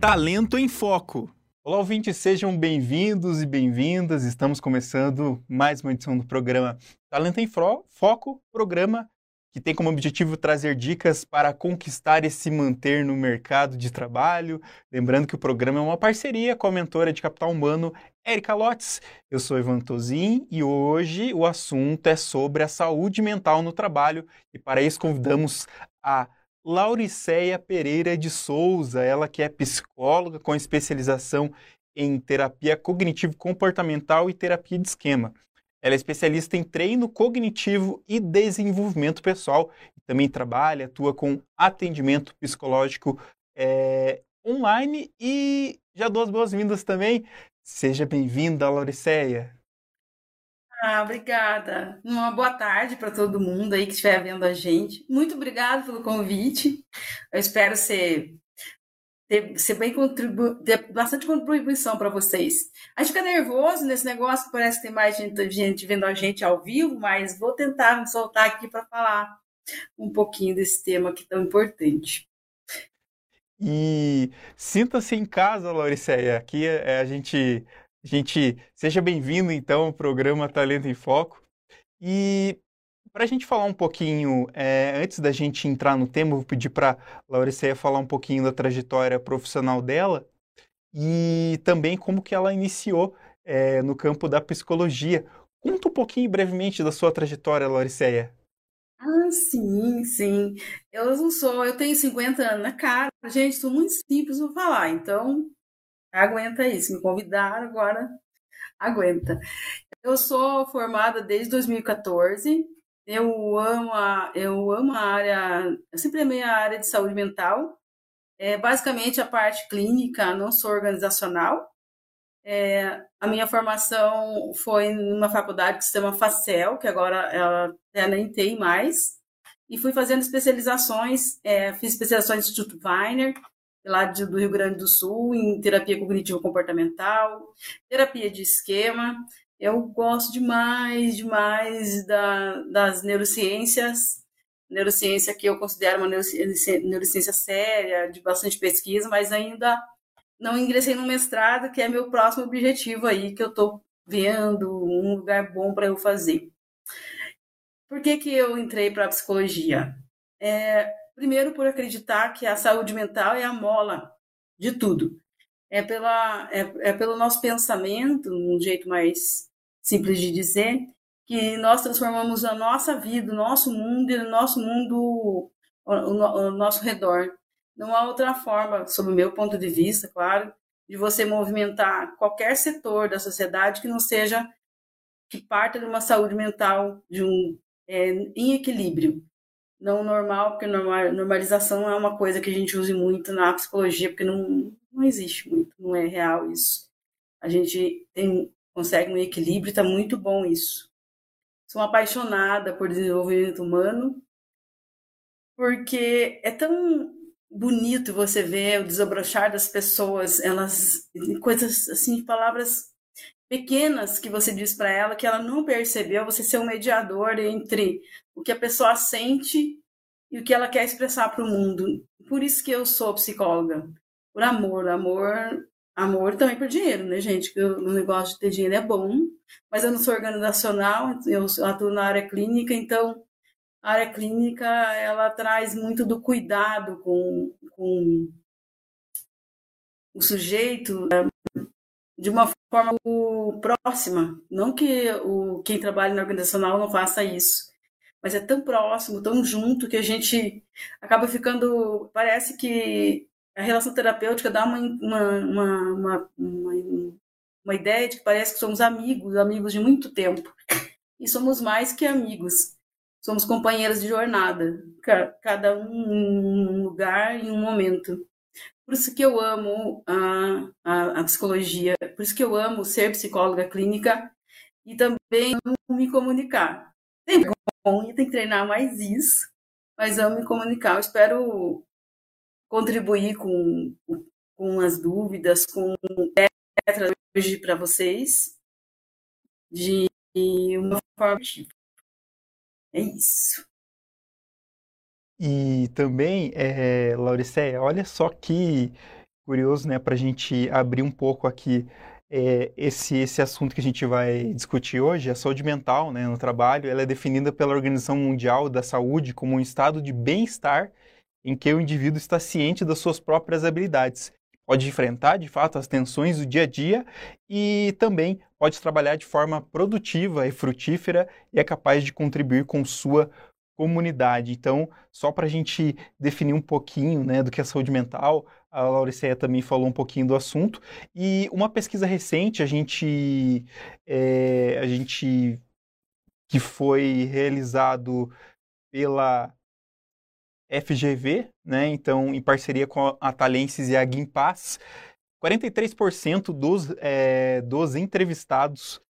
Talento em Foco. Olá, ouvintes, sejam bem-vindos e bem-vindas. Estamos começando mais uma edição do programa Talento em Foco, programa que tem como objetivo trazer dicas para conquistar e se manter no mercado de trabalho. Lembrando que o programa é uma parceria com a mentora de capital humano, Erika Lotz. Eu sou Ivan Tozin e hoje o assunto é sobre a saúde mental no trabalho e para isso convidamos a Lauriceia Pereira de Souza, ela que é psicóloga com especialização em terapia cognitivo-comportamental e terapia de esquema. Ela é especialista em treino cognitivo e desenvolvimento pessoal. Também trabalha, atua com atendimento psicológico é, online e já dou as boas-vindas também. Seja bem-vinda, Lauriceia. Ah, obrigada. Uma boa tarde para todo mundo aí que estiver vendo a gente. Muito obrigada pelo convite. Eu espero ser, ter, ser bem contribu ter bastante contribuição para vocês. A gente fica nervoso nesse negócio, que parece que tem mais gente, gente vendo a gente ao vivo, mas vou tentar me soltar aqui para falar um pouquinho desse tema que é tão importante. E sinta-se em casa, Lauriceia. Aqui é, a gente gente seja bem-vindo então ao programa Talento em Foco. E para a gente falar um pouquinho, é, antes da gente entrar no tema, vou pedir para a Lauriceia falar um pouquinho da trajetória profissional dela e também como que ela iniciou é, no campo da psicologia. Conta um pouquinho brevemente da sua trajetória, Lauriceia. Ah, sim, sim. Eu não sou, eu tenho 50 anos na cara, gente, sou muito simples para falar, então Aguenta isso, me convidaram, agora aguenta. Eu sou formada desde 2014. Eu amo a, eu amo a área, eu sempre amei a área de saúde mental. É, basicamente a parte clínica, não sou organizacional. É, a minha formação foi numa faculdade que se chama Facel, que agora ela até nem tem mais. E fui fazendo especializações, é, fiz especializações no Instituto Weiner, lá de, do Rio Grande do Sul, em terapia cognitivo-comportamental, terapia de esquema. Eu gosto demais, demais da, das neurociências. Neurociência que eu considero uma neurociência, neurociência séria, de bastante pesquisa, mas ainda não ingressei no mestrado, que é meu próximo objetivo aí, que eu estou vendo um lugar bom para eu fazer. Por que, que eu entrei para a psicologia? É, Primeiro, por acreditar que a saúde mental é a mola de tudo. É, pela, é, é pelo nosso pensamento, um jeito mais simples de dizer, que nós transformamos a nossa vida, o nosso mundo e o nosso mundo, o, o, o nosso redor. Não há outra forma, sob o meu ponto de vista, claro, de você movimentar qualquer setor da sociedade que não seja que parta de uma saúde mental de um é, em equilíbrio não normal, porque normalização é uma coisa que a gente usa muito na psicologia, porque não, não existe muito, não é real isso. A gente tem, consegue um equilíbrio está muito bom isso. Sou apaixonada por desenvolvimento humano, porque é tão bonito você ver o desobrochar das pessoas, elas, coisas assim, palavras pequenas que você diz para ela que ela não percebeu, você ser um mediador entre o que a pessoa sente e o que ela quer expressar para o mundo. Por isso que eu sou psicóloga. Por amor, amor, amor também por dinheiro, né, gente? O negócio de ter dinheiro é bom, mas eu não sou organizacional, eu atuo na área clínica, então a área clínica ela traz muito do cuidado com, com o sujeito de uma forma próxima. Não que o, quem trabalha na organizacional não faça isso, mas é tão próximo, tão junto, que a gente acaba ficando. Parece que a relação terapêutica dá uma, uma, uma, uma, ideia de que parece que somos amigos, amigos de muito tempo. E somos mais que amigos. Somos companheiros de jornada, cada um em um lugar e um momento. Por isso que eu amo a, a, a, psicologia, por isso que eu amo ser psicóloga clínica e também me comunicar. Tem e tem que treinar mais isso, mas amo me comunicar. Eu espero contribuir com, com as dúvidas, com letras hoje para vocês de uma forma É isso. E também, é, Lauriceia, olha só que curioso, né, para a gente abrir um pouco aqui é, esse, esse assunto que a gente vai discutir hoje, a saúde mental né, no trabalho, ela é definida pela Organização Mundial da Saúde como um estado de bem-estar em que o indivíduo está ciente das suas próprias habilidades, pode enfrentar de fato as tensões do dia a dia e também pode trabalhar de forma produtiva e frutífera e é capaz de contribuir com sua comunidade. Então, só para a gente definir um pouquinho né, do que é saúde mental, a Lauriceia também falou um pouquinho do assunto. E uma pesquisa recente, a gente, é, a gente que foi realizado pela FGV, né? Então, em parceria com a Talenses e a Gimpass, 43% dos, é, dos entrevistados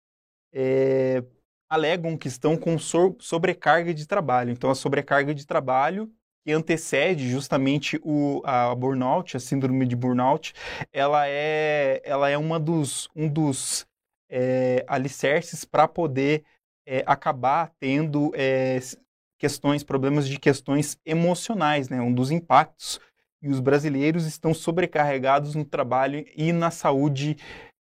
é, alegam que estão com sobrecarga de trabalho. Então, a sobrecarga de trabalho que antecede justamente o, a burnout, a síndrome de burnout, ela é, ela é uma dos, um dos é, alicerces para poder é, acabar tendo é, questões, problemas de questões emocionais, né? um dos impactos. E os brasileiros estão sobrecarregados no trabalho e na saúde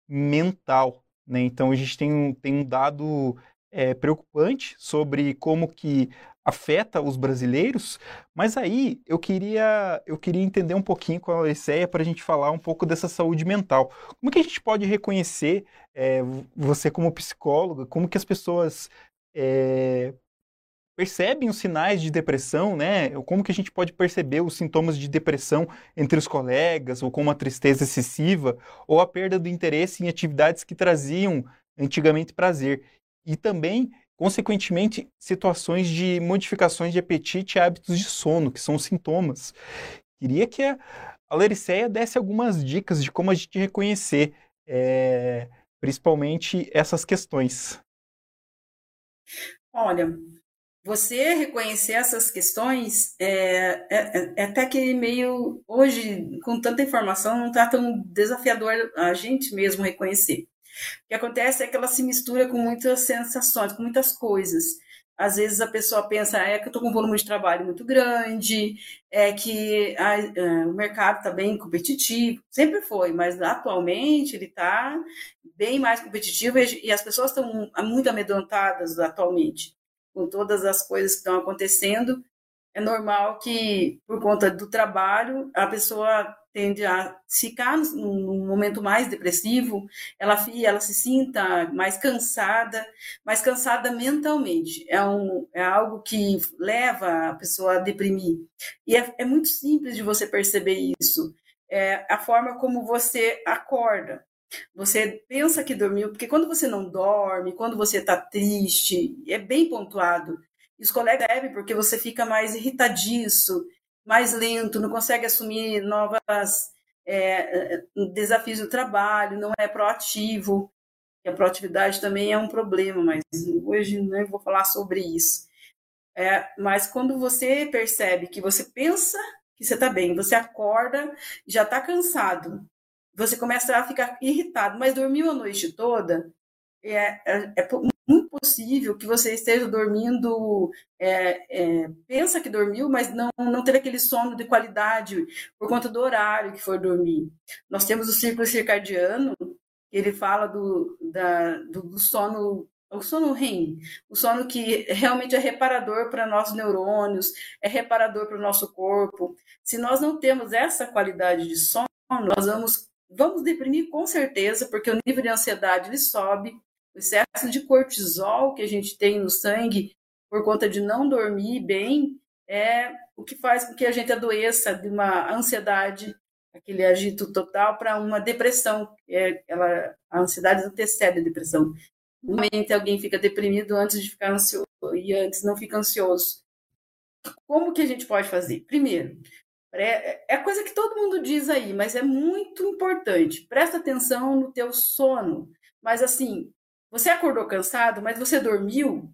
mental. Né? Então a gente tem um, tem um dado é, preocupante sobre como que afeta os brasileiros, mas aí eu queria eu queria entender um pouquinho com a Alesseia para a gente falar um pouco dessa saúde mental. Como que a gente pode reconhecer é, você como psicóloga, como que as pessoas é, percebem os sinais de depressão, né? Como que a gente pode perceber os sintomas de depressão entre os colegas, ou como a tristeza excessiva, ou a perda do interesse em atividades que traziam antigamente prazer e também, consequentemente, situações de modificações de apetite e hábitos de sono, que são sintomas. Queria que a, a Lericeia desse algumas dicas de como a gente reconhecer, é, principalmente essas questões. Olha, você reconhecer essas questões é, é, é, até que meio hoje com tanta informação não está tão desafiador a gente mesmo reconhecer. O que acontece é que ela se mistura com muitas sensações, com muitas coisas. Às vezes a pessoa pensa, é que eu estou com um volume de trabalho muito grande, é que a, a, é, o mercado está bem competitivo, sempre foi, mas atualmente ele está bem mais competitivo e, e as pessoas estão muito amedrontadas atualmente com todas as coisas que estão acontecendo. É normal que, por conta do trabalho, a pessoa tende a ficar num momento mais depressivo, ela, ela se sinta mais cansada, mais cansada mentalmente. É, um, é algo que leva a pessoa a deprimir. E é, é muito simples de você perceber isso. É a forma como você acorda. Você pensa que dormiu, porque quando você não dorme, quando você está triste, é bem pontuado. E os colegas devem, porque você fica mais irritadiço, mais lento, não consegue assumir novas é, é, desafios do trabalho, não é proativo. E a proatividade também é um problema, mas hoje não vou falar sobre isso. É, mas quando você percebe que você pensa que você está bem, você acorda, já está cansado, você começa a ficar irritado, mas dormiu a noite toda, é, é, é possível que você esteja dormindo, é, é, pensa que dormiu, mas não, não ter aquele sono de qualidade por conta do horário que for dormir. Nós temos o círculo circadiano, ele fala do, da, do, do sono o sono REM, o sono que realmente é reparador para nossos neurônios, é reparador para o nosso corpo. Se nós não temos essa qualidade de sono, nós vamos, vamos deprimir com certeza, porque o nível de ansiedade ele sobe, o excesso de cortisol que a gente tem no sangue por conta de não dormir bem é o que faz com que a gente adoeça de uma ansiedade, aquele agito total, para uma depressão. É, ela, a ansiedade antecede a depressão. Normalmente alguém fica deprimido antes de ficar ansioso e antes não fica ansioso. Como que a gente pode fazer? Primeiro, é, é coisa que todo mundo diz aí, mas é muito importante. Presta atenção no teu sono. Mas assim, você acordou cansado, mas você dormiu?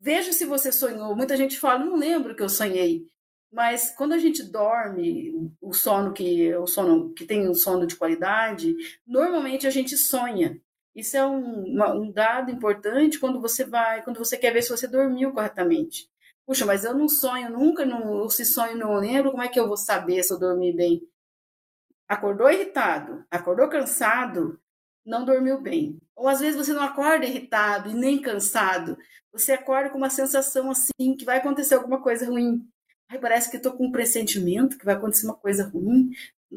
Veja se você sonhou. Muita gente fala, não lembro que eu sonhei. Mas quando a gente dorme, o sono que o sono que tem um sono de qualidade, normalmente a gente sonha. Isso é um, uma, um dado importante quando você vai, quando você quer ver se você dormiu corretamente. Puxa, mas eu não sonho nunca, não, se sonho não lembro, como é que eu vou saber se eu dormi bem? acordou irritado, acordou cansado, não dormiu bem. Ou às vezes você não acorda irritado e nem cansado, você acorda com uma sensação assim que vai acontecer alguma coisa ruim. Aí parece que estou com um pressentimento que vai acontecer uma coisa ruim.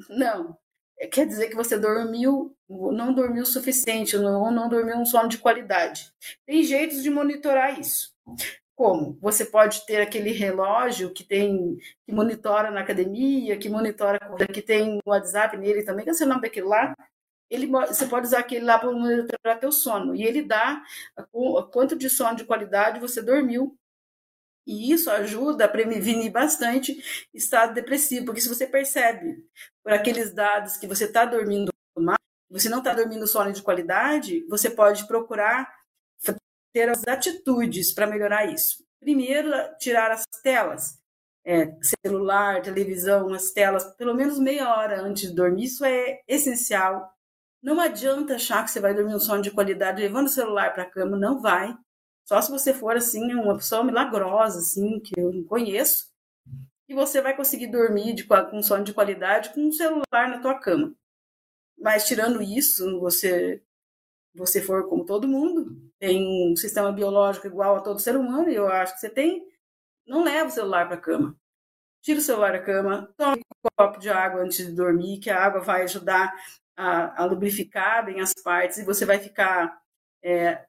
Não. É, quer dizer que você dormiu, não dormiu o suficiente, ou não, não dormiu um sono de qualidade. Tem jeitos de monitorar isso. Como? Você pode ter aquele relógio que tem que monitora na academia, que monitora, que tem o WhatsApp nele também, que é o nome daquilo lá. Ele, você pode usar aquele lá para monitorar teu sono. E ele dá o quanto de sono de qualidade você dormiu. E isso ajuda a prevenir bastante estado depressivo, porque se você percebe por aqueles dados que você está dormindo mais, você não está dormindo sono de qualidade, você pode procurar ter as atitudes para melhorar isso. Primeiro, tirar as telas, é, celular, televisão, as telas, pelo menos meia hora antes de dormir. Isso é essencial. Não adianta achar que você vai dormir um sono de qualidade levando o celular para a cama, não vai. Só se você for assim uma pessoa milagrosa, assim que eu não conheço, e você vai conseguir dormir de, com sono de qualidade com um celular na tua cama. Mas tirando isso, você você for como todo mundo, tem um sistema biológico igual a todo ser humano, e eu acho que você tem, não leva o celular para a cama. Tira o celular da cama, tome um copo de água antes de dormir, que a água vai ajudar a, a lubrificar bem as partes, e você vai ficar. É,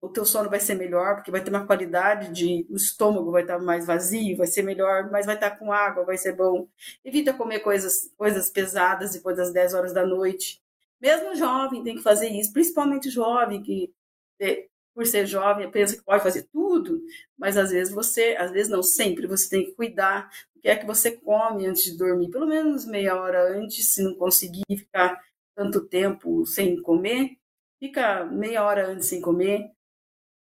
o teu sono vai ser melhor, porque vai ter uma qualidade de. O estômago vai estar mais vazio, vai ser melhor, mas vai estar com água, vai ser bom. Evita comer coisas, coisas pesadas depois das 10 horas da noite. Mesmo jovem tem que fazer isso, principalmente jovem, que é, por ser jovem pensa que pode fazer tudo, mas às vezes você, às vezes não sempre, você tem que cuidar do que é que você come antes de dormir, pelo menos meia hora antes, se não conseguir ficar tanto tempo sem comer, fica meia hora antes sem comer,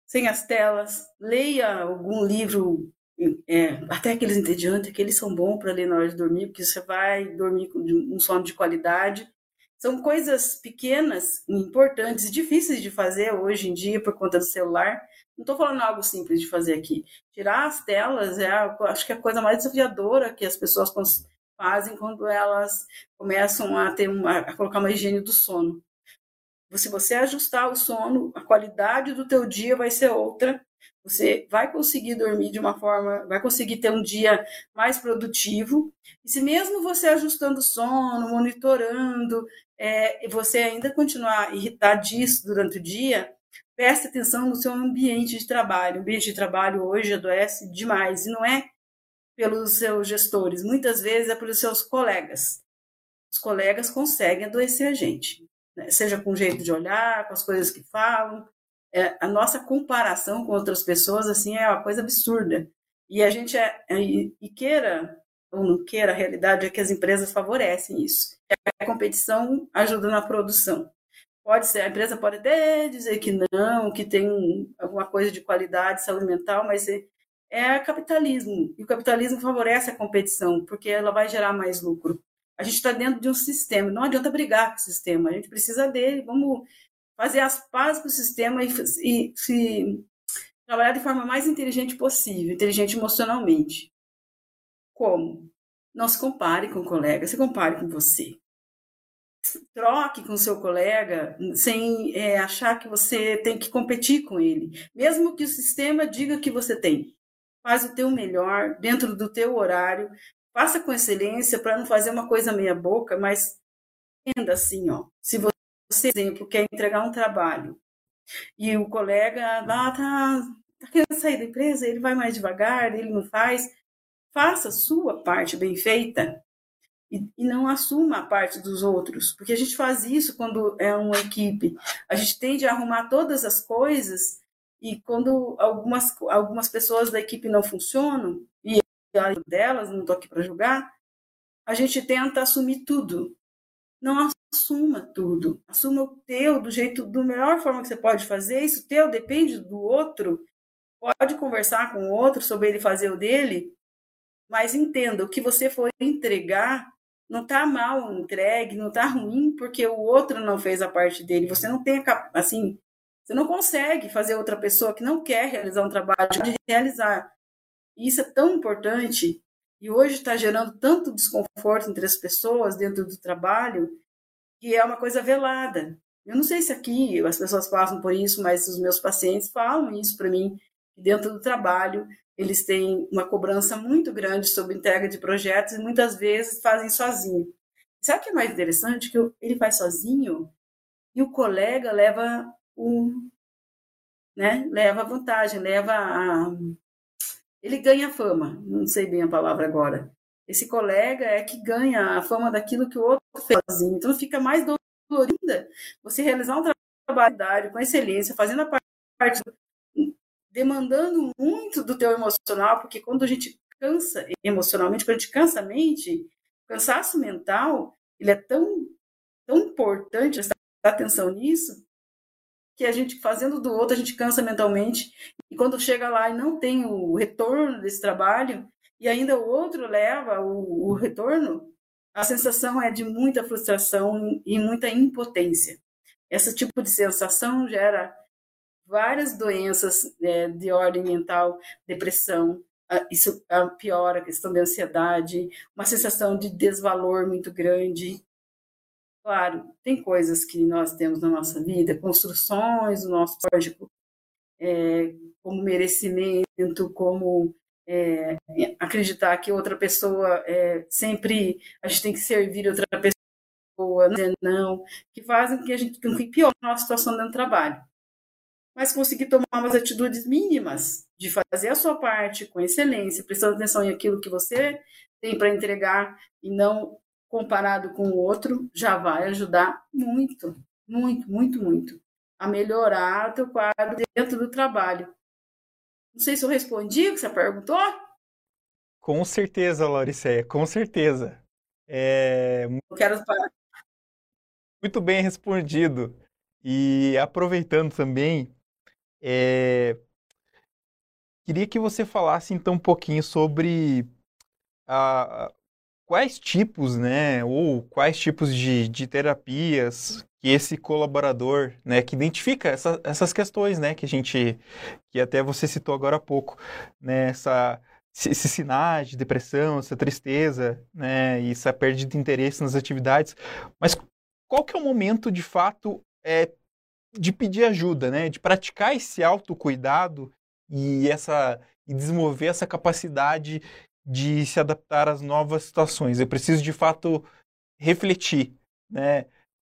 sem as telas, leia algum livro, é, até aqueles entediantes, aqueles são bons para ler na hora de dormir, porque você vai dormir com um sono de qualidade, são coisas pequenas, importantes, difíceis de fazer hoje em dia por conta do celular. Não estou falando algo simples de fazer aqui. Tirar as telas é, acho que é a coisa mais desafiadora que as pessoas fazem quando elas começam a ter uma, a colocar uma higiene do sono. Se você ajustar o sono, a qualidade do teu dia vai ser outra. Você vai conseguir dormir de uma forma, vai conseguir ter um dia mais produtivo. E se mesmo você ajustando o sono, monitorando, é, você ainda continuar irritadíssimo durante o dia, preste atenção no seu ambiente de trabalho. O ambiente de trabalho hoje adoece demais, e não é pelos seus gestores, muitas vezes é pelos seus colegas. Os colegas conseguem adoecer a gente, né? seja com o jeito de olhar, com as coisas que falam. É, a nossa comparação com outras pessoas assim é uma coisa absurda. E a gente é, é e queira ou não queira, a realidade é que as empresas favorecem isso. A competição ajuda na produção. Pode ser, a empresa pode até dizer que não, que tem alguma coisa de qualidade, saúde mental, mas é capitalismo. E o capitalismo favorece a competição, porque ela vai gerar mais lucro. A gente está dentro de um sistema, não adianta brigar com o sistema, a gente precisa dele, vamos fazer as pazes com o sistema e, e se trabalhar de forma mais inteligente possível, inteligente emocionalmente. Como? Não se compare com o colega, se compare com você. Troque com seu colega sem é, achar que você tem que competir com ele. Mesmo que o sistema diga que você tem. Faz o teu melhor, dentro do teu horário. Faça com excelência para não fazer uma coisa meia boca, mas entenda assim, ó. Se você, por exemplo, quer entregar um trabalho e o colega lá tá, tá querendo sair da empresa, ele vai mais devagar, ele não faz, faça a sua parte bem feita e, e, não assuma a parte dos outros, porque a gente faz isso quando é uma equipe. A gente tende a arrumar todas as coisas e quando algumas, algumas pessoas da equipe não funcionam, e delas, não estou aqui para julgar, a gente tenta assumir tudo. Não assuma tudo. Assuma o teu do jeito, do melhor forma que você pode fazer. Isso teu depende do outro. Pode conversar com o outro sobre ele fazer o dele, mas entenda, o que você for entregar não está mal entregue, não está ruim porque o outro não fez a parte dele. Você não tem, assim, você não consegue fazer outra pessoa que não quer realizar um trabalho de realizar. E isso é tão importante. e hoje está gerando tanto desconforto entre as pessoas dentro do trabalho que é uma coisa velada. Eu não sei se aqui as pessoas passam por isso, mas os meus pacientes falam isso para mim, dentro do trabalho eles têm uma cobrança muito grande sobre entrega de projetos e muitas vezes fazem sozinho. Sabe o que é mais interessante? Que ele faz sozinho e o colega leva o, né, leva vantagem, leva a, ele ganha fama, não sei bem a palavra agora. Esse colega é que ganha a fama daquilo que o outro fez sozinho. Então fica mais dolorida você realizar um trabalho com excelência, fazendo a parte demandando muito do teu emocional, porque quando a gente cansa emocionalmente, quando a gente cansa a mente, cansaço mental, ele é tão, tão importante prestar atenção nisso, que a gente fazendo do outro, a gente cansa mentalmente, e quando chega lá e não tem o retorno desse trabalho, e ainda o outro leva o, o retorno, a sensação é de muita frustração e muita impotência. Esse tipo de sensação gera várias doenças é, de ordem mental, depressão, isso piora a questão da ansiedade, uma sensação de desvalor muito grande. Claro, tem coisas que nós temos na nossa vida, construções do nosso código, é, como merecimento, como é, acreditar que outra pessoa é, sempre a gente tem que servir outra pessoa, não, não que fazem que a gente que pior a nossa situação dentro do trabalho. Mas conseguir tomar umas atitudes mínimas de fazer a sua parte com excelência, prestando atenção em aquilo que você tem para entregar e não comparado com o outro, já vai ajudar muito, muito, muito, muito a melhorar o teu quadro dentro do trabalho. Não sei se eu respondi o que você perguntou. Com certeza, Lauriceia, com certeza. É... Eu quero muito bem respondido. E aproveitando também, é... Queria que você falasse então um pouquinho sobre a, quais tipos, né, ou quais tipos de, de terapias que esse colaborador, né, que identifica essa, essas questões, né, que a gente, que até você citou agora há pouco, né, essa, esses sinais de depressão, essa tristeza, né, e essa perda de interesse nas atividades, mas qual que é o momento, de fato, é, de pedir ajuda, né? De praticar esse autocuidado e essa e desenvolver essa capacidade de se adaptar às novas situações. Eu preciso de fato refletir, né?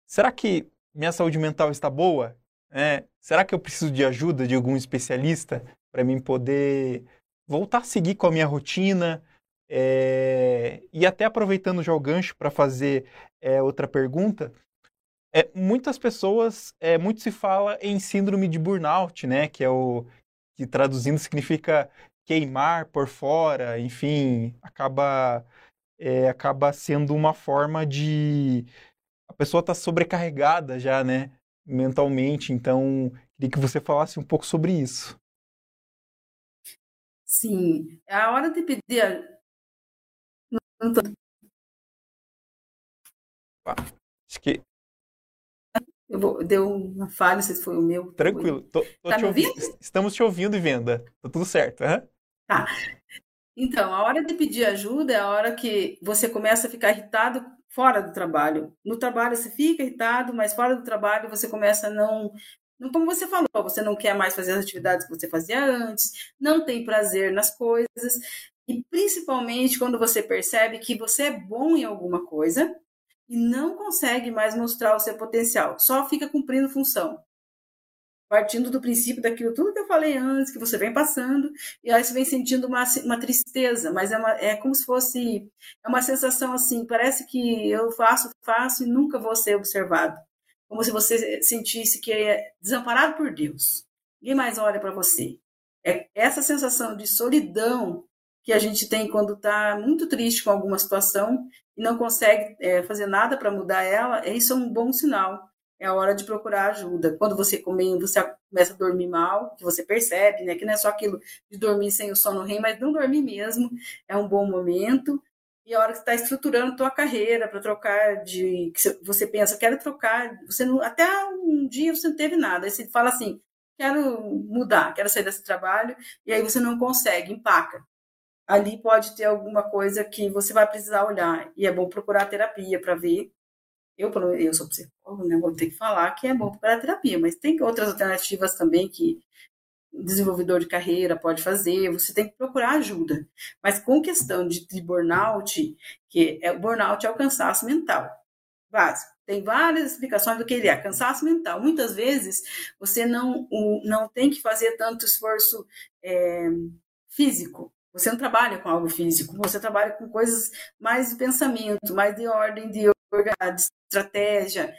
Será que minha saúde mental está boa? É, será que eu preciso de ajuda de algum especialista para mim poder voltar a seguir com a minha rotina? É, e até aproveitando já o gancho para fazer é, outra pergunta, é, muitas pessoas, é, muito se fala em síndrome de burnout, né? Que é o que traduzindo significa queimar por fora, enfim, acaba é, acaba sendo uma forma de a pessoa está sobrecarregada já, né? Mentalmente. Então, queria que você falasse um pouco sobre isso. Sim, é a hora de pedir. A... Acho que eu vou, deu uma falha, não sei se foi o meu. Tranquilo. Tô, tô tá te ouvindo? Estamos te ouvindo e venda. Tá tudo certo. Uhum. Tá. Então, a hora de pedir ajuda é a hora que você começa a ficar irritado fora do trabalho. No trabalho você fica irritado, mas fora do trabalho você começa a não. como você falou, você não quer mais fazer as atividades que você fazia antes, não tem prazer nas coisas. E principalmente quando você percebe que você é bom em alguma coisa, e não consegue mais mostrar o seu potencial, só fica cumprindo função. Partindo do princípio daquilo tudo que eu falei antes, que você vem passando, e aí você vem sentindo uma, uma tristeza, mas é, uma, é como se fosse é uma sensação assim, parece que eu faço, faço e nunca vou ser observado. Como se você sentisse que é desamparado por Deus. Ninguém mais olha para você. É essa sensação de solidão que a gente tem quando está muito triste com alguma situação e não consegue é, fazer nada para mudar ela, isso é um bom sinal. É a hora de procurar ajuda. Quando você come, você começa a dormir mal, que você percebe, né, que não é só aquilo de dormir sem o sono rei, mas não dormir mesmo, é um bom momento. E a hora que está estruturando tua carreira para trocar de, que você pensa, quero trocar, você não, até um dia você não teve nada, aí você fala assim, quero mudar, quero sair desse trabalho, e aí você não consegue, empaca ali pode ter alguma coisa que você vai precisar olhar. E é bom procurar terapia para ver. Eu, eu sou psicólogo, né? Vou ter que falar que é bom procurar terapia, mas tem outras alternativas também que o desenvolvedor de carreira pode fazer, você tem que procurar ajuda. Mas com questão de, de burnout, que é o burnout é o cansaço mental básico. Tem várias explicações do que ele é. Cansaço mental. Muitas vezes você não, não tem que fazer tanto esforço é, físico. Você não trabalha com algo físico, você trabalha com coisas mais de pensamento, mais de ordem, de, de estratégia,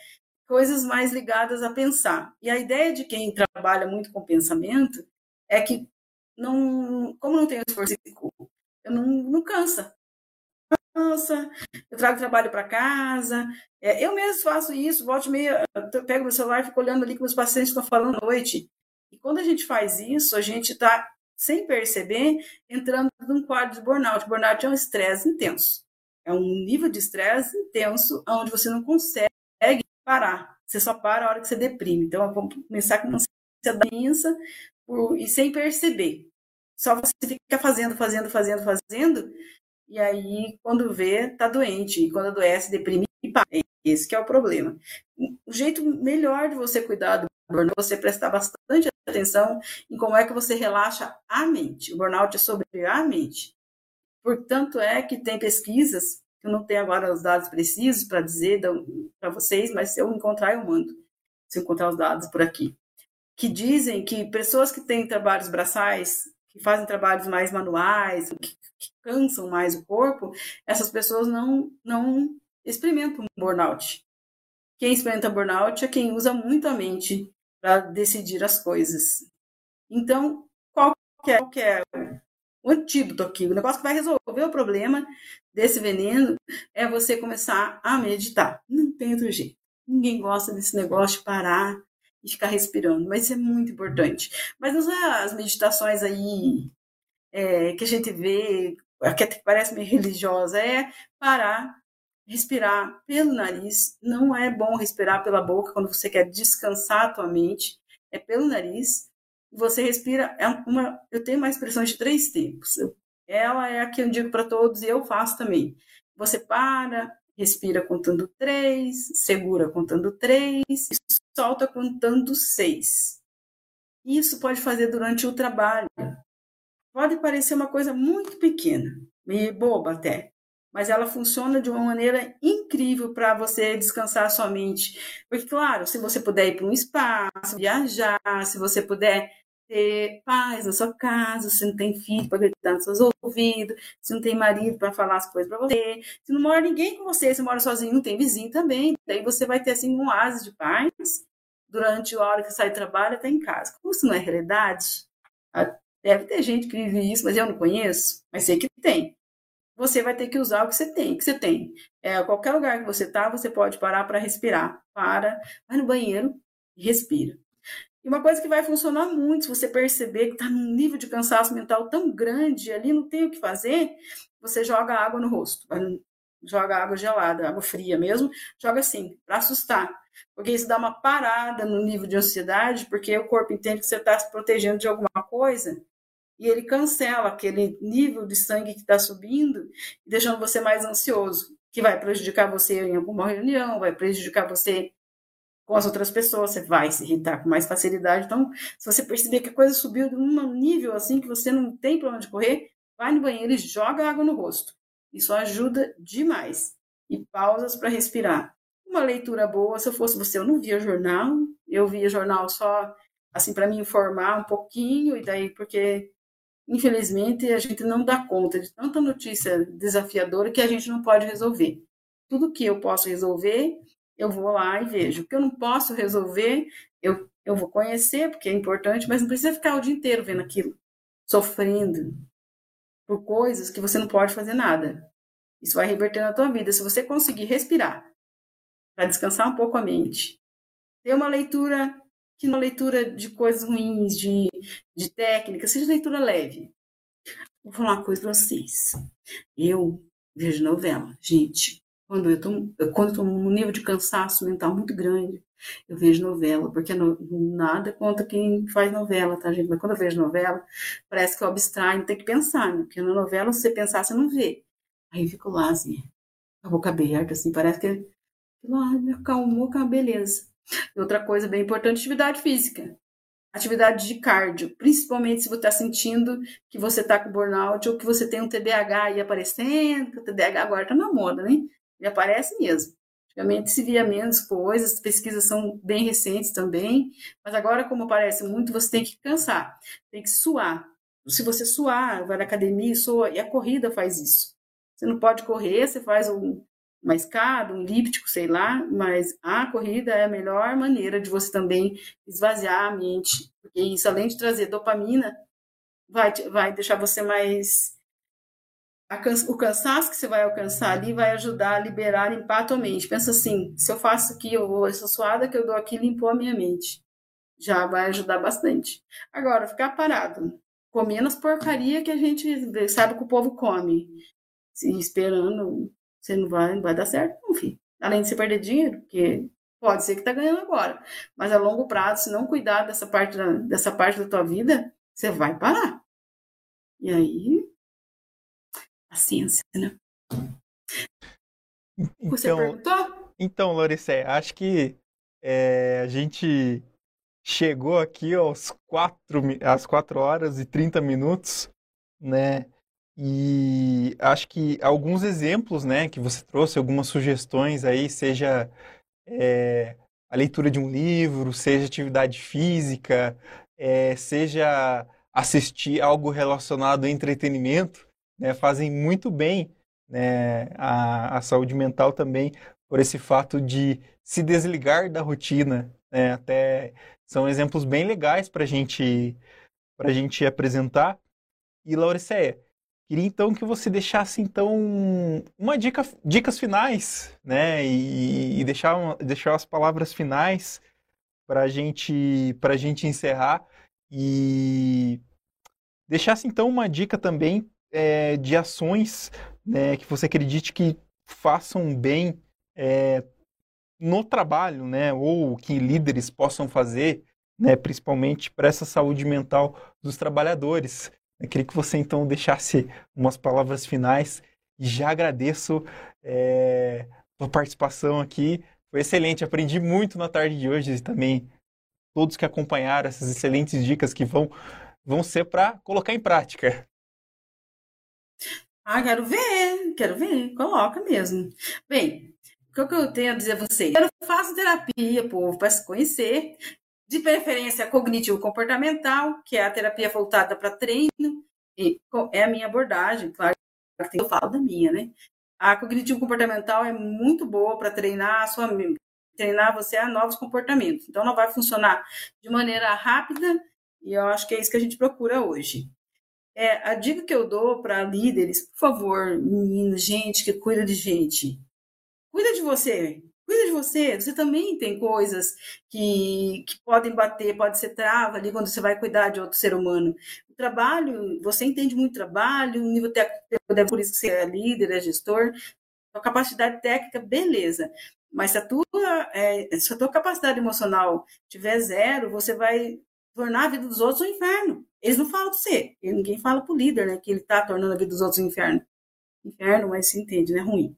coisas mais ligadas a pensar. E a ideia de quem trabalha muito com pensamento é que, não, como não tem esforço físico, eu não, não cansa. Cansa, eu trago trabalho para casa. É, eu mesmo faço isso, volto meia, pego meu celular e fico olhando ali que meus pacientes estão falando à noite. E quando a gente faz isso, a gente está, sem perceber, entrando num quadro de burnout. Burnout é um estresse intenso. É um nível de estresse intenso onde você não consegue parar. Você só para a hora que você deprime. Então, vamos começar com uma ansiedade e sem perceber. Só você fica fazendo, fazendo, fazendo, fazendo, e aí, quando vê, tá doente. E quando adoece, deprime e para. Esse que é o problema. O jeito melhor de você cuidar do burnout é você prestar bastante atenção em como é que você relaxa a mente. O burnout é sobre a mente. Portanto, é que tem pesquisas eu não tenho agora os dados precisos para dizer para vocês, mas se eu encontrar, eu mando. Se eu encontrar os dados por aqui. Que dizem que pessoas que têm trabalhos braçais, que fazem trabalhos mais manuais, que, que cansam mais o corpo, essas pessoas não, não experimentam burnout. Quem experimenta burnout é quem usa muito a mente para decidir as coisas. Então, qual que é, qual que é o antídoto aqui, o negócio que vai resolver o problema desse veneno é você começar a meditar. Não tem outro jeito. Ninguém gosta desse negócio de parar e ficar respirando, mas isso é muito importante. Mas não é as meditações aí é, que a gente vê, que parece meio religiosa, é parar, respirar pelo nariz. Não é bom respirar pela boca quando você quer descansar a tua mente, é pelo nariz você respira, é uma, eu tenho uma expressão de três tempos. ela é a que eu digo para todos e eu faço também. Você para, respira contando três, segura contando três e solta contando seis. Isso pode fazer durante o trabalho. Pode parecer uma coisa muito pequena, meio boba até, mas ela funciona de uma maneira incrível para você descansar sua mente. Porque, claro, se você puder ir para um espaço, viajar, se você puder ter paz na sua casa, se não tem filho para gritar nos seus ouvidos, se não tem marido para falar as coisas para você, se não mora ninguém com você, se mora sozinho, não tem vizinho também, daí você vai ter assim um oásis de paz durante a hora que sai do trabalho até em casa. Como isso não é realidade, ah, deve ter gente que vive isso, mas eu não conheço, mas sei que tem. Você vai ter que usar o que você tem, que você tem. É, qualquer lugar que você está, você pode parar para respirar. Para, vai no banheiro e respira. E uma coisa que vai funcionar muito, se você perceber que está num nível de cansaço mental tão grande, ali não tem o que fazer, você joga água no rosto. Joga água gelada, água fria mesmo, joga assim, para assustar. Porque isso dá uma parada no nível de ansiedade, porque o corpo entende que você está se protegendo de alguma coisa, e ele cancela aquele nível de sangue que está subindo, deixando você mais ansioso, que vai prejudicar você em alguma reunião, vai prejudicar você com as outras pessoas, você vai se irritar com mais facilidade. Então, se você perceber que a coisa subiu de um nível assim que você não tem para onde correr, vai no banheiro e joga água no rosto. Isso ajuda demais. E pausas para respirar. Uma leitura boa, se eu fosse você, eu não via jornal, eu via jornal só assim para me informar um pouquinho e daí porque infelizmente a gente não dá conta de tanta notícia desafiadora que a gente não pode resolver. Tudo que eu posso resolver, eu vou lá e vejo. O que eu não posso resolver, eu, eu vou conhecer, porque é importante, mas não precisa ficar o dia inteiro vendo aquilo, sofrendo por coisas que você não pode fazer nada. Isso vai reverter na tua vida. Se você conseguir respirar, para descansar um pouco a mente, ter uma leitura que não leitura de coisas ruins, de, de técnica, seja leitura leve. Vou falar uma coisa para vocês. Eu vejo novela, gente. Quando eu tô, quando tô num nível de cansaço mental muito grande, eu vejo novela, porque no, nada contra quem faz novela, tá, gente? Mas quando eu vejo novela, parece que eu abstraio, tem que pensar, né? Porque na novela, se você pensar, você não vê. Aí eu fico lá, assim, com a boca aberta, assim, parece que ah, me acalmou com a beleza. Outra coisa bem importante, atividade física. Atividade de cardio, principalmente se você está sentindo que você está com burnout ou que você tem um TDAH aí aparecendo, que o TDAH agora está na moda, né? E aparece mesmo. Antigamente se via menos coisas, as pesquisas são bem recentes também, mas agora, como aparece muito, você tem que cansar, tem que suar. Se você suar, vai na academia e e a corrida faz isso. Você não pode correr, você faz um, uma escada, um elíptico, sei lá, mas a corrida é a melhor maneira de você também esvaziar a mente, porque isso, além de trazer dopamina, vai, vai deixar você mais o cansaço que você vai alcançar ali vai ajudar a liberar, limpar a tua mente. Pensa assim, se eu faço aqui, eu vou, essa suada que eu dou aqui limpou a minha mente. Já vai ajudar bastante. Agora, ficar parado, comendo as porcaria que a gente sabe que o povo come, se esperando, você não vai, não vai dar certo, não, filho. Além de você perder dinheiro, porque pode ser que tá ganhando agora, mas a longo prazo, se não cuidar dessa parte da, dessa parte da tua vida, você vai parar. E aí a ciência, né? Você então, perguntou? Então, Loricé, acho que é, a gente chegou aqui aos quatro, às 4 horas e 30 minutos, né? E acho que alguns exemplos, né, que você trouxe, algumas sugestões aí, seja é, a leitura de um livro, seja atividade física, é, seja assistir algo relacionado a entretenimento, né, fazem muito bem né, a, a saúde mental também por esse fato de se desligar da rotina. Né, até são exemplos bem legais para gente, a gente apresentar. E, Lauriceia, queria então que você deixasse então uma dica, dicas finais, né, e, e deixar, deixar as palavras finais para gente, a gente encerrar e deixasse então uma dica também é, de ações né, que você acredite que façam bem é, no trabalho, né, ou que líderes possam fazer, né, principalmente para essa saúde mental dos trabalhadores. Eu queria que você então deixasse umas palavras finais e já agradeço é, a participação aqui. Foi excelente, aprendi muito na tarde de hoje e também todos que acompanharam essas excelentes dicas que vão, vão ser para colocar em prática. Ah, quero ver, quero ver, coloca mesmo. Bem, o que eu tenho a dizer a vocês? Eu faço terapia, povo, para se conhecer, de preferência cognitivo-comportamental, que é a terapia voltada para treino, e é a minha abordagem, claro que eu falo da minha, né? A cognitivo-comportamental é muito boa para treinar a sua treinar você a novos comportamentos. Então, não vai funcionar de maneira rápida, e eu acho que é isso que a gente procura hoje. É, a dica que eu dou para líderes, por favor, meninos, gente que cuida de gente, cuida de você, cuida de você. Você também tem coisas que, que podem bater, pode ser trava ali quando você vai cuidar de outro ser humano. O trabalho, você entende muito trabalho, nível técnico, é por isso que você é líder, é gestor, a capacidade técnica, beleza. Mas se a tua, é, se a tua capacidade emocional tiver zero, você vai tornar a vida dos outros um inferno. Eles não falam de você. Ninguém fala pro líder, né? Que ele tá tornando a vida dos outros um inferno. Inferno, mas se entende, né? Ruim.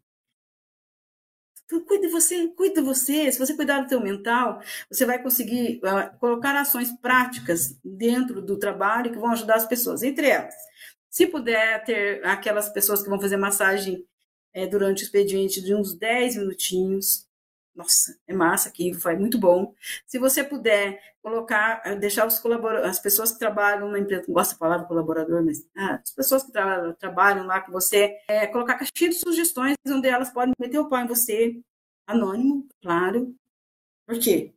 Então, de você, cuide de você. Se você cuidar do teu mental, você vai conseguir uh, colocar ações práticas dentro do trabalho que vão ajudar as pessoas. Entre elas, se puder ter aquelas pessoas que vão fazer massagem é, durante o expediente de uns 10 minutinhos, nossa, é massa aqui, foi muito bom. Se você puder colocar, eh, deixar os colaboradores, as pessoas que trabalham na empresa, não gosto da palavra colaborador, mas ah, as pessoas que tra trabalham lá com você, é, colocar caixinha de sugestões onde elas podem meter o pau em você, anônimo, claro. Por quê?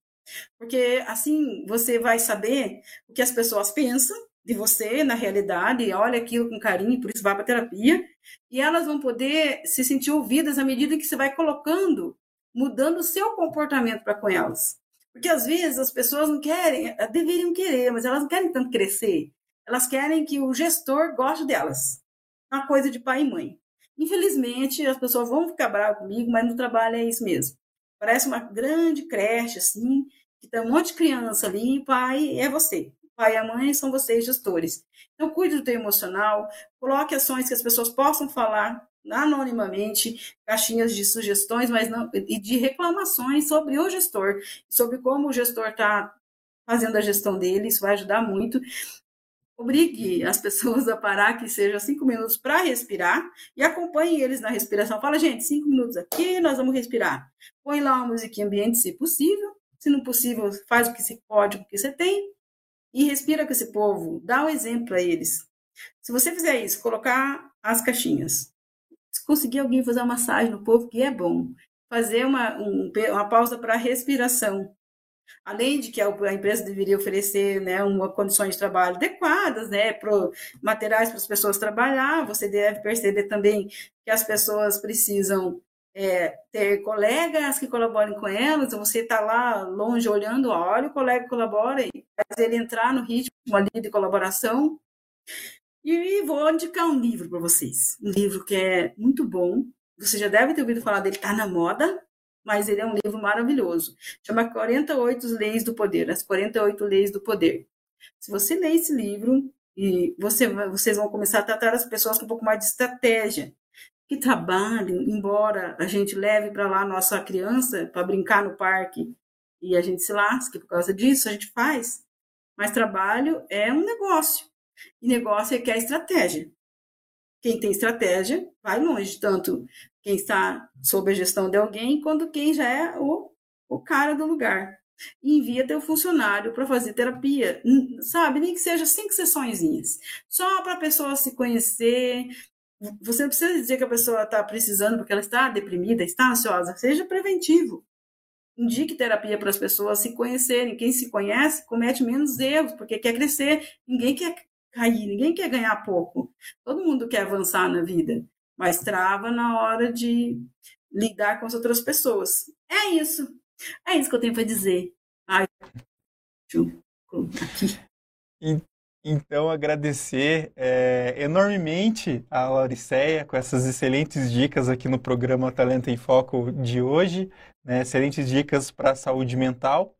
Porque assim você vai saber o que as pessoas pensam de você na realidade, olha aquilo com carinho, por isso vai para terapia, e elas vão poder se sentir ouvidas à medida que você vai colocando mudando o seu comportamento para com elas. Porque às vezes as pessoas não querem, eh, deveriam querer, mas elas não querem tanto crescer. Elas querem que o gestor goste delas. Uma coisa de pai e mãe. Infelizmente, as pessoas vão ficar bravas comigo, mas no trabalho é isso mesmo. Parece uma grande creche, assim, que tem um monte de criança ali, e pai é você. Pai e a mãe são vocês, gestores. Então, cuide do teu emocional, coloque ações que as pessoas possam falar anonimamente, caixinhas de sugestões, mas não e de reclamações sobre o gestor, sobre como o gestor está fazendo a gestão dele, isso vai ajudar muito. Obrigue as pessoas a parar, que seja cinco minutos para respirar, e acompanhe eles na respiração. Fala, gente, cinco minutos aqui, nós vamos respirar. Põe lá uma musiquinha ambiente, se possível. Se não possível, faz o que se pode, o que você tem, e respira com esse povo. Dá um exemplo para eles. Se você fizer isso, colocar as caixinhas, conseguir alguém fazer uma massagem no povo, que é bom. Fazer uma, um, uma pausa para respiração. Além de que a empresa deveria oferecer né, uma condições de trabalho adequadas, né, pro, materiais para as pessoas trabalhar, você deve perceber também que as pessoas precisam é, ter colegas que colaborem com elas, você está lá longe olhando, olha, o colega colabora faz ele entrar no ritmo ali de colaboração. E vou indicar um livro para vocês, um livro que é muito bom, você já deve ter ouvido falar dele, está na moda, mas ele é um livro maravilhoso. Chama 48 Leis do Poder, as 48 Leis do Poder. Se você ler esse livro, e você, vocês vão começar a tratar as pessoas com um pouco mais de estratégia, que trabalhem, embora a gente leve para lá a nossa criança para brincar no parque e a gente se lasque por causa disso, a gente faz. Mas trabalho é um negócio. E negócio requer estratégia. Quem tem estratégia vai longe, tanto quem está sob a gestão de alguém, quanto quem já é o, o cara do lugar. E envia teu funcionário para fazer terapia, sabe? Nem que seja cinco sessõezinhas, só para a pessoa se conhecer. Você não precisa dizer que a pessoa está precisando porque ela está deprimida, está ansiosa, seja preventivo indique terapia para as pessoas se conhecerem. Quem se conhece comete menos erros, porque quer crescer. Ninguém quer cair, ninguém quer ganhar pouco. Todo mundo quer avançar na vida, mas trava na hora de lidar com as outras pessoas. É isso. É isso que eu tenho para dizer. Ai, aqui. Então, agradecer é, enormemente a Lauriceia com essas excelentes dicas aqui no programa Talento em Foco de hoje, né, excelentes dicas para a saúde mental.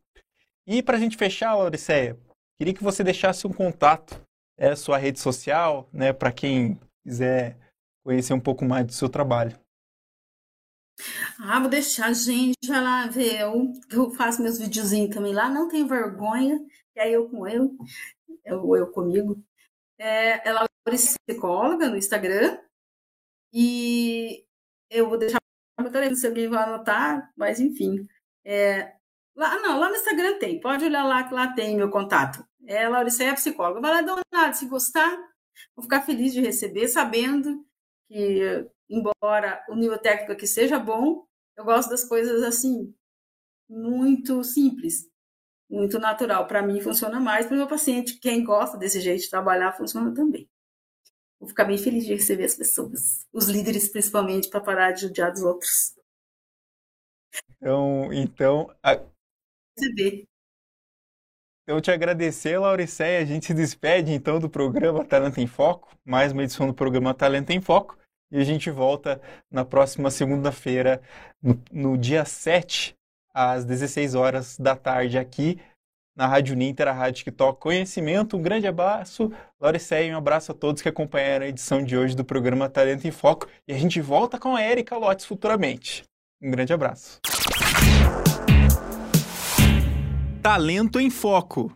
E para a gente fechar, Lauriceia, queria que você deixasse um contato é sua rede social, né, para quem quiser conhecer um pouco mais do seu trabalho. Ah, vou deixar, gente, vai lá ver eu, eu faço meus videozinhos também lá, não tem vergonha, é eu com eu, eu, eu comigo. É, ela é psicóloga no Instagram, e eu vou deixar telefone se alguém vai anotar, mas enfim. É, lá, não, lá no Instagram tem, pode olhar lá que lá tem meu contato. É, Lauriceia é psicóloga. Vai lá dar uma olhada. Se gostar, vou ficar feliz de receber, sabendo que, embora o nível técnico aqui seja bom, eu gosto das coisas assim, muito simples, muito natural. Para mim, funciona mais. Para o meu paciente, quem gosta desse jeito de trabalhar, funciona também. Vou ficar bem feliz de receber as pessoas, os líderes principalmente, para parar de judiar dos outros. Então, então a... receber. Então, te agradecer, Lauriceia. A gente se despede então do programa Talento em Foco, mais uma edição do programa Talento em Foco. E a gente volta na próxima segunda-feira, no, no, dia 7, às 16 horas da tarde, aqui na Rádio Ninter, a rádio que toca conhecimento. Um grande abraço, Lauriceia, e um abraço a todos que acompanharam a edição de hoje do programa Talento em Foco. E a gente volta com a Erika Lotes futuramente. Um grande abraço. Talento em Foco.